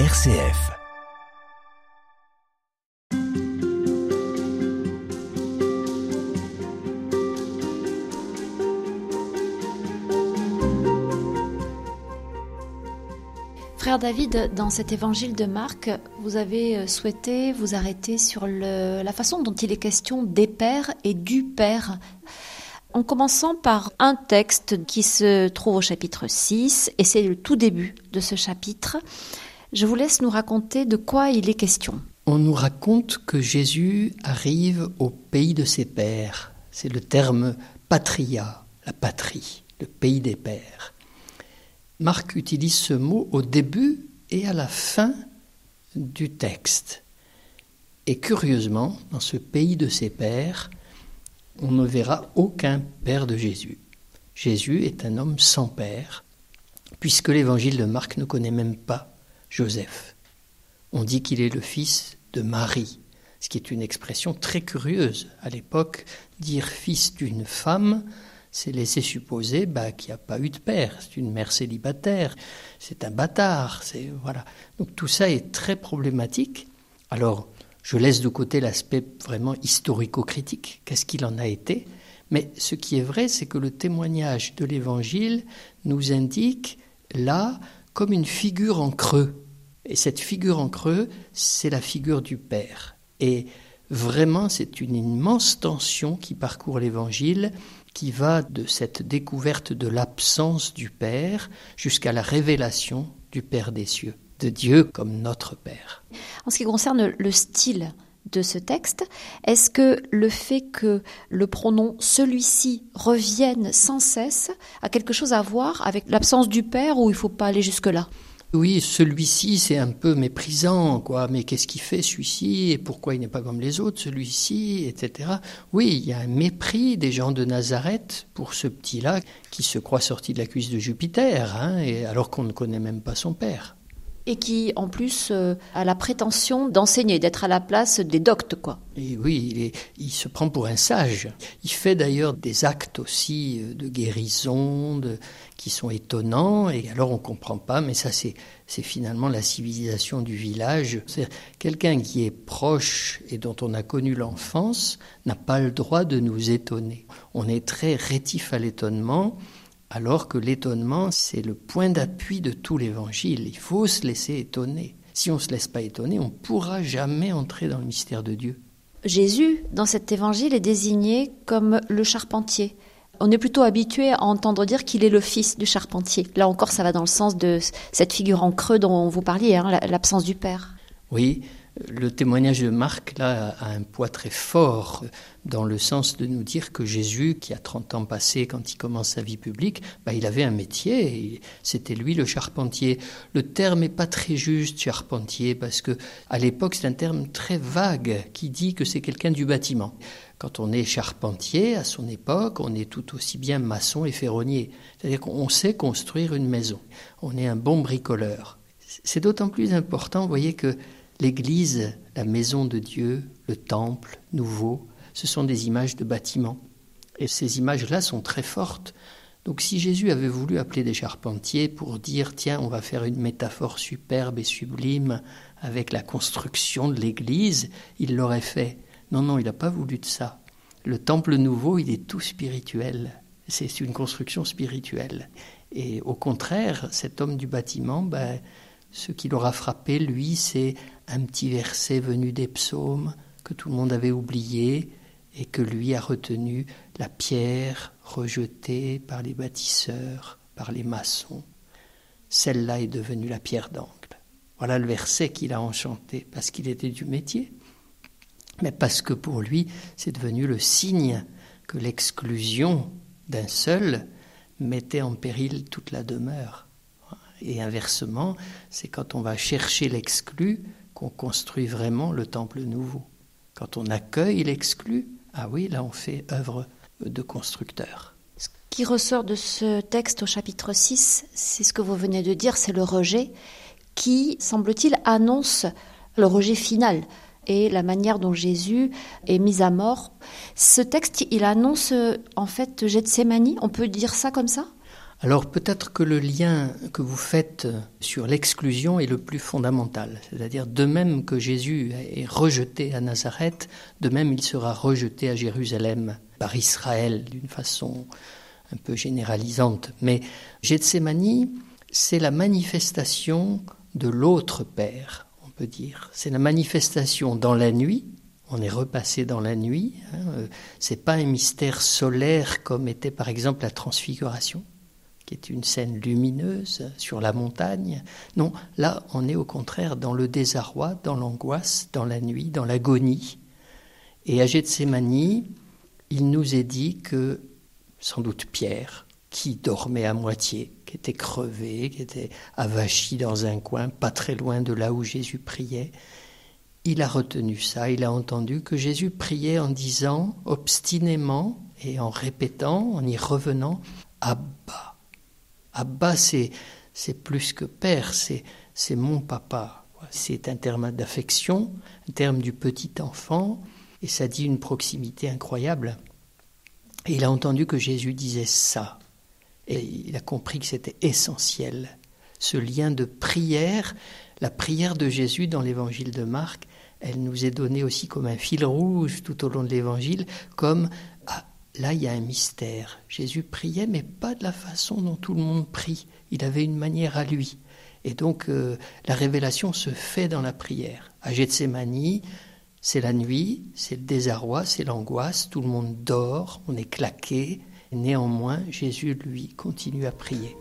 RCF. Frère David, dans cet évangile de Marc, vous avez euh, souhaité vous arrêter sur la façon dont il est question des pères et du Père. En commençant par un texte qui se trouve au chapitre 6, et c'est le tout début de ce chapitre. Je vous laisse nous raconter de quoi il est question. On nous raconte que Jésus arrive au pays de ses pères. C'est le terme patria, la patrie, le pays des pères. Marc utilise ce mot au début et à la fin du texte. Et curieusement, dans ce pays de ses pères, on ne verra aucun père de Jésus. Jésus est un homme sans père, puisque l'évangile de Marc ne connaît même pas Joseph. On dit qu'il est le fils de Marie, ce qui est une expression très curieuse. À l'époque, dire fils d'une femme, c'est laisser supposer bah, qu'il n'y a pas eu de père. C'est une mère célibataire, c'est un bâtard. Voilà. Donc tout ça est très problématique. Alors, je laisse de côté l'aspect vraiment historico-critique. Qu'est-ce qu'il en a été? Mais ce qui est vrai, c'est que le témoignage de l'Évangile nous indique là comme une figure en creux. Et cette figure en creux, c'est la figure du Père. Et vraiment, c'est une immense tension qui parcourt l'Évangile, qui va de cette découverte de l'absence du Père jusqu'à la révélation du Père des cieux, de Dieu comme notre Père. En ce qui concerne le style de ce texte, est-ce que le fait que le pronom celui-ci revienne sans cesse a quelque chose à voir avec l'absence du père ou il ne faut pas aller jusque-là? Oui, celui-ci, c'est un peu méprisant, quoi. Mais qu'est-ce qu'il fait, celui-ci? Et pourquoi il n'est pas comme les autres, celui-ci, etc. Oui, il y a un mépris des gens de Nazareth pour ce petit-là qui se croit sorti de la cuisse de Jupiter, hein, et alors qu'on ne connaît même pas son père. Et qui, en plus, euh, a la prétention d'enseigner, d'être à la place des doctes, quoi. Oui, il, se prend pour un sage. Il fait d'ailleurs des actes aussi euh, de guérison qui sont étonnants. Et alors on comprend pas, mais ça c'est c'est finalement la civilisation du village. C'est quelqu'un qui est proche et dont on a connu l'enfance n'a pas le droit de nous étonner. On est très rétif à l'étonnement. Alors que l'étonnement, c'est le point d'appui de tout l'évangile. Il faut se laisser étonner. Si on ne se laisse pas étonner, on ne pourra jamais entrer dans le mystère de Dieu. Jésus, dans cet évangile, est désigné comme le charpentier. On est plutôt habitué à entendre dire qu'il est le fils du charpentier. Là encore, ça va dans le sens de cette figure en creux dont vous parliez, hein, la- l'absence du père. Oui, le témoignage de Marc, là, a un poids très fort dans le sens de nous dire que Jésus, qui a 30 ans passé quand il commence sa vie publique, bah, il avait un métier, c'était lui le charpentier. Le terme n'est pas très juste, charpentier, parce que à l'époque, c'est un terme très vague qui dit que c'est quelqu'un du bâtiment. Quand on est charpentier, à son époque, on est tout aussi bien maçon et ferronnier. C'est-à-dire qu'on sait construire une maison. On est un bon bricoleur. C'est d'autant plus important, vous voyez, que l'Église, la maison de Dieu, le temple nouveau, ce sont des images de bâtiments. Et ces images-là sont très fortes. Donc si Jésus avait voulu appeler des charpentiers pour dire, tiens, on va faire une métaphore superbe et sublime avec la construction de l'Église, il l'aurait fait. Non, non, il n'a pas voulu de ça. Le temple nouveau, il est tout spirituel. C'est une construction spirituelle. Et au contraire, cet homme du bâtiment, ben, ce qui l'aura frappé, lui, c'est un petit verset venu des psaumes que tout le monde avait oublié et que lui a retenu, la pierre rejetée par les bâtisseurs, par les maçons. Celle-là est devenue la pierre d'angle. Voilà le verset qu'il a enchanté, parce qu'il était du métier, mais parce que pour lui, c'est devenu le signe que l'exclusion d'un seul mettait en péril toute la demeure. Et inversement, c'est quand on va chercher l'exclu qu'on construit vraiment le temple nouveau. Quand on accueille l'exclu, ah oui, là on fait œuvre de constructeur. Ce qui ressort de ce texte au chapitre 6, c'est ce que vous venez de dire, c'est le rejet qui, semble-t-il, annonce le rejet final et la manière dont Jésus est mis à mort. Ce texte, il annonce euh, en fait Gethsemane, on peut dire ça comme ça? Alors peut-être que le lien que vous faites sur l'exclusion est le plus fondamental. C'est-à-dire de même que Jésus est rejeté à Nazareth, de même il sera rejeté à Jérusalem par Israël d'une façon un peu généralisante. Mais Gethsemane, c'est la manifestation de l'autre Père, on peut dire. C'est la manifestation dans la nuit. On est repassé dans la nuit. Hein. C'est pas un mystère solaire comme était par exemple la Transfiguration, qui est une scène lumineuse sur la montagne. Non, là, on est au contraire dans le désarroi, dans l'angoisse, dans la nuit, dans l'agonie. Et à Gethsemane, il nous est dit que sans doute Pierre, qui dormait à moitié, qui était crevé, qui était avachi dans un coin, pas très loin de là où Jésus priait, il a retenu ça, il a entendu que Jésus priait en disant obstinément et en répétant, en y revenant, Abba. Abba, c'est, plus que père, c'est, c'est mon papa. C'est un terme d'affection, un terme du petit enfant, et ça dit une proximité incroyable. Et il a entendu que Jésus disait ça. Et il a compris que c'était essentiel. Ce lien de prière, la prière de Jésus dans l'évangile de Marc, elle nous est donnée aussi comme un fil rouge tout au long de l'évangile, comme là il y a un mystère. Jésus priait, mais pas de la façon dont tout le monde prie. Il avait une manière à lui. Et donc euh, la révélation se fait dans la prière. À Gethsemane, c'est la nuit, c'est le désarroi, c'est l'angoisse, tout le monde dort, on est claqué. Néanmoins, Jésus, lui, continue à prier.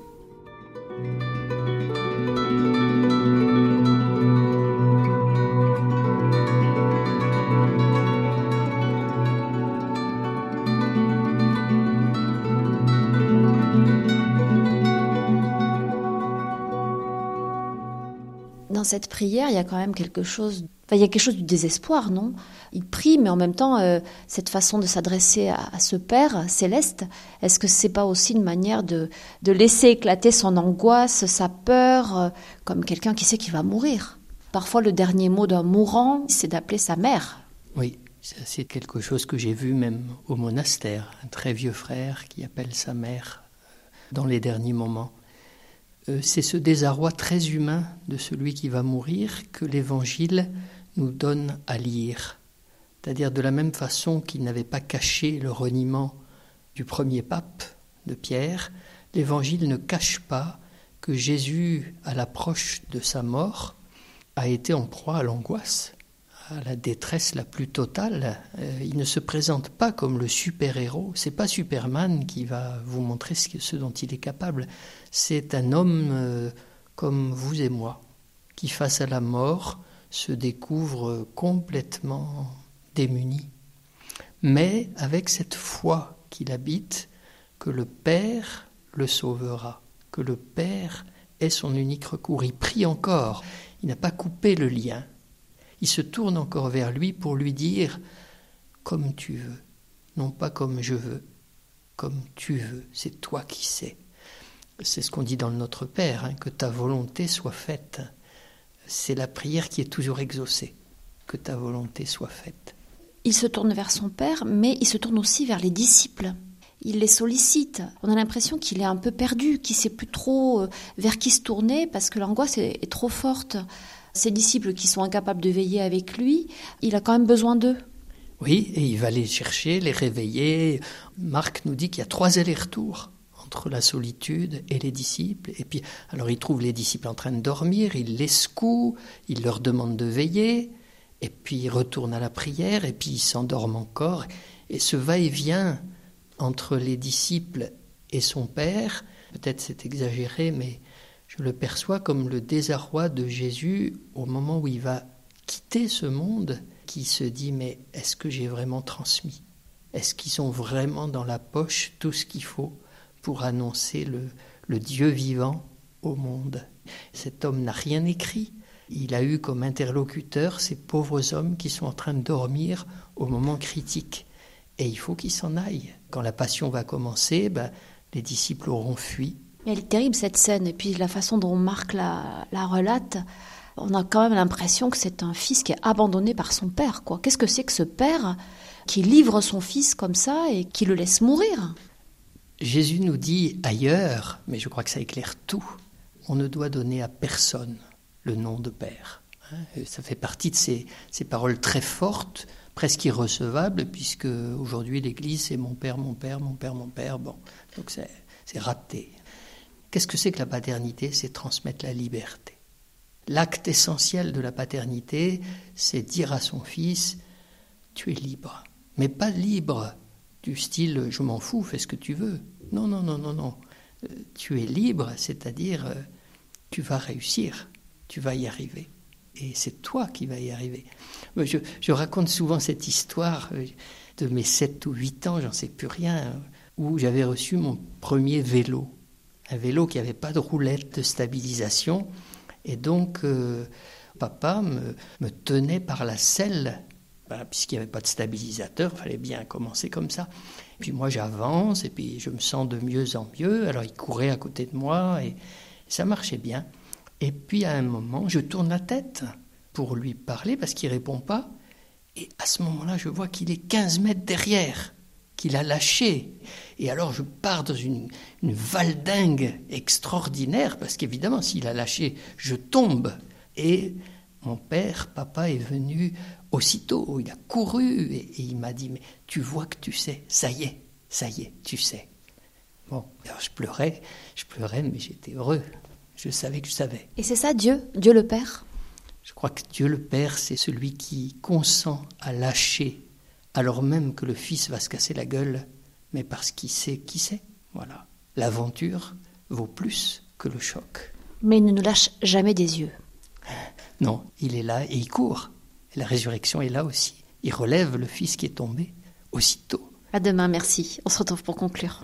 Dans cette prière, il y a quand même quelque chose il y a quelque chose du désespoir, non? Il prie, mais en même temps, euh, cette façon de s'adresser à, ce Père céleste, est-ce que c'est pas aussi une manière de, de laisser éclater son angoisse, sa peur, euh, comme quelqu'un qui sait qu'il va mourir? Parfois, le dernier mot d'un mourant, c'est d'appeler sa mère. Oui, c'est quelque chose que j'ai vu même au monastère, un très vieux frère qui appelle sa mère dans les derniers moments. C'est ce désarroi très humain de celui qui va mourir que l'Évangile nous donne à lire. C'est-à-dire de la même façon qu'il n'avait pas caché le reniement du premier pape de Pierre, l'Évangile ne cache pas que Jésus, à l'approche de sa mort, a été en proie à l'angoisse, à la détresse la plus totale. Euh, il ne se présente pas comme le super-héros. C'est pas Superman qui va vous montrer ce, dont il est capable. C'est un homme euh, comme vous et moi, qui face à la mort se découvre complètement démuni, mais avec cette foi qu'il habite que le Père le sauvera, que le Père est son unique recours. Il prie encore, il n'a pas coupé le lien, il se tourne encore vers lui pour lui dire comme tu veux, non pas comme je veux, comme tu veux, c'est toi qui sais. C'est ce qu'on dit dans le Notre Père, hein, que ta volonté soit faite c'est la prière qui est toujours exaucée, que ta volonté soit faite. Il se tourne vers son Père, mais il se tourne aussi vers les disciples. Il les sollicite. On a l'impression qu'il est un peu perdu, qu'il sait plus trop euh, vers qui se tourner parce que l'angoisse est, trop forte. Ses disciples qui sont incapables de veiller avec lui, il a quand même besoin d'eux. Oui, et il va les chercher, les réveiller. Marc nous dit qu'il y a trois allers-retours entre la solitude et les disciples. Et puis, alors il trouve les disciples en train de dormir, il les secoue, il leur demande de veiller, et puis il retourne à la prière, et puis il s'endorme encore. Et ce va-et-vient entre les disciples et son Père, peut-être c'est exagéré, mais je le perçois comme le désarroi de Jésus au moment où il va quitter ce monde, qui se dit mais est-ce que j'ai vraiment transmis? Est-ce qu'ils ont vraiment dans la poche tout ce qu'il faut pour annoncer le, Dieu vivant au monde? Cet homme n'a rien écrit. Il a eu comme interlocuteur ces pauvres hommes qui sont en train de dormir au moment critique. Et il faut qu'ils s'en aillent. Quand la passion va commencer, ben, les disciples auront fui. Elle est terrible cette scène. Et puis la façon dont Marc la, la relate, on a quand même l'impression que c'est un fils qui est abandonné par son père. Quoi. Qu'est-ce que c'est que ce père qui livre son fils comme ça et qui le laisse mourir? Jésus nous dit ailleurs, mais je crois que ça éclaire tout, on ne doit donner à personne le nom de Père. Hein. Ça fait partie de ces, ces paroles très fortes, presque irrecevables, puisque aujourd'hui l'Église c'est mon Père, mon Père, mon Père, mon Père. Bon, donc c'est raté. Qu'est-ce que c'est que la paternité? C'est transmettre la liberté. L'acte essentiel de la paternité, c'est dire à son fils, tu es libre. Mais pas libre du style je m'en fous, fais ce que tu veux. Non, non, non, non, non. Euh, tu es libre, c'est-à-dire euh, tu vas réussir, tu vas y arriver. Et c'est toi qui vas y arriver. Je, je, raconte souvent cette histoire euh, de mes 7 ou 8 ans, j'en sais plus rien, où j'avais reçu mon premier vélo. Un vélo qui n'avait pas de roulette de stabilisation. Et donc, papa me, me tenait par la selle puisqu'il n'y avait pas de stabilisateur, il fallait bien commencer comme ça. Puis moi j'avance et puis je me sens de mieux en mieux. Alors il courait à côté de moi et ça marchait bien. Et puis à un moment, je tourne la tête pour lui parler parce qu'il répond pas. Et à ce moment-là, je vois qu'il est 15 mètres derrière, qu'il a lâché. Et alors je pars dans une, une valdingue extraordinaire parce qu'évidemment, s'il a lâché, je tombe. Et mon père, papa, est venu aussitôt. Il a couru et, il m'a dit Mais tu vois que tu sais, ça y est, ça y est, tu sais. Bon, alors je pleurais, je pleurais, mais j'étais heureux. Je savais que je savais. Et c'est ça, Dieu, Dieu le Père? Je crois que Dieu le Père, c'est celui qui consent à lâcher, alors même que le Fils va se casser la gueule, mais parce qu'il sait qui c'est. Voilà. L'aventure vaut plus que le choc. Mais il ne nous lâche jamais des yeux. Non, il est là et il court. Et la résurrection est là aussi. Il relève le Fils qui est tombé aussitôt. À demain, merci. On se retrouve pour conclure.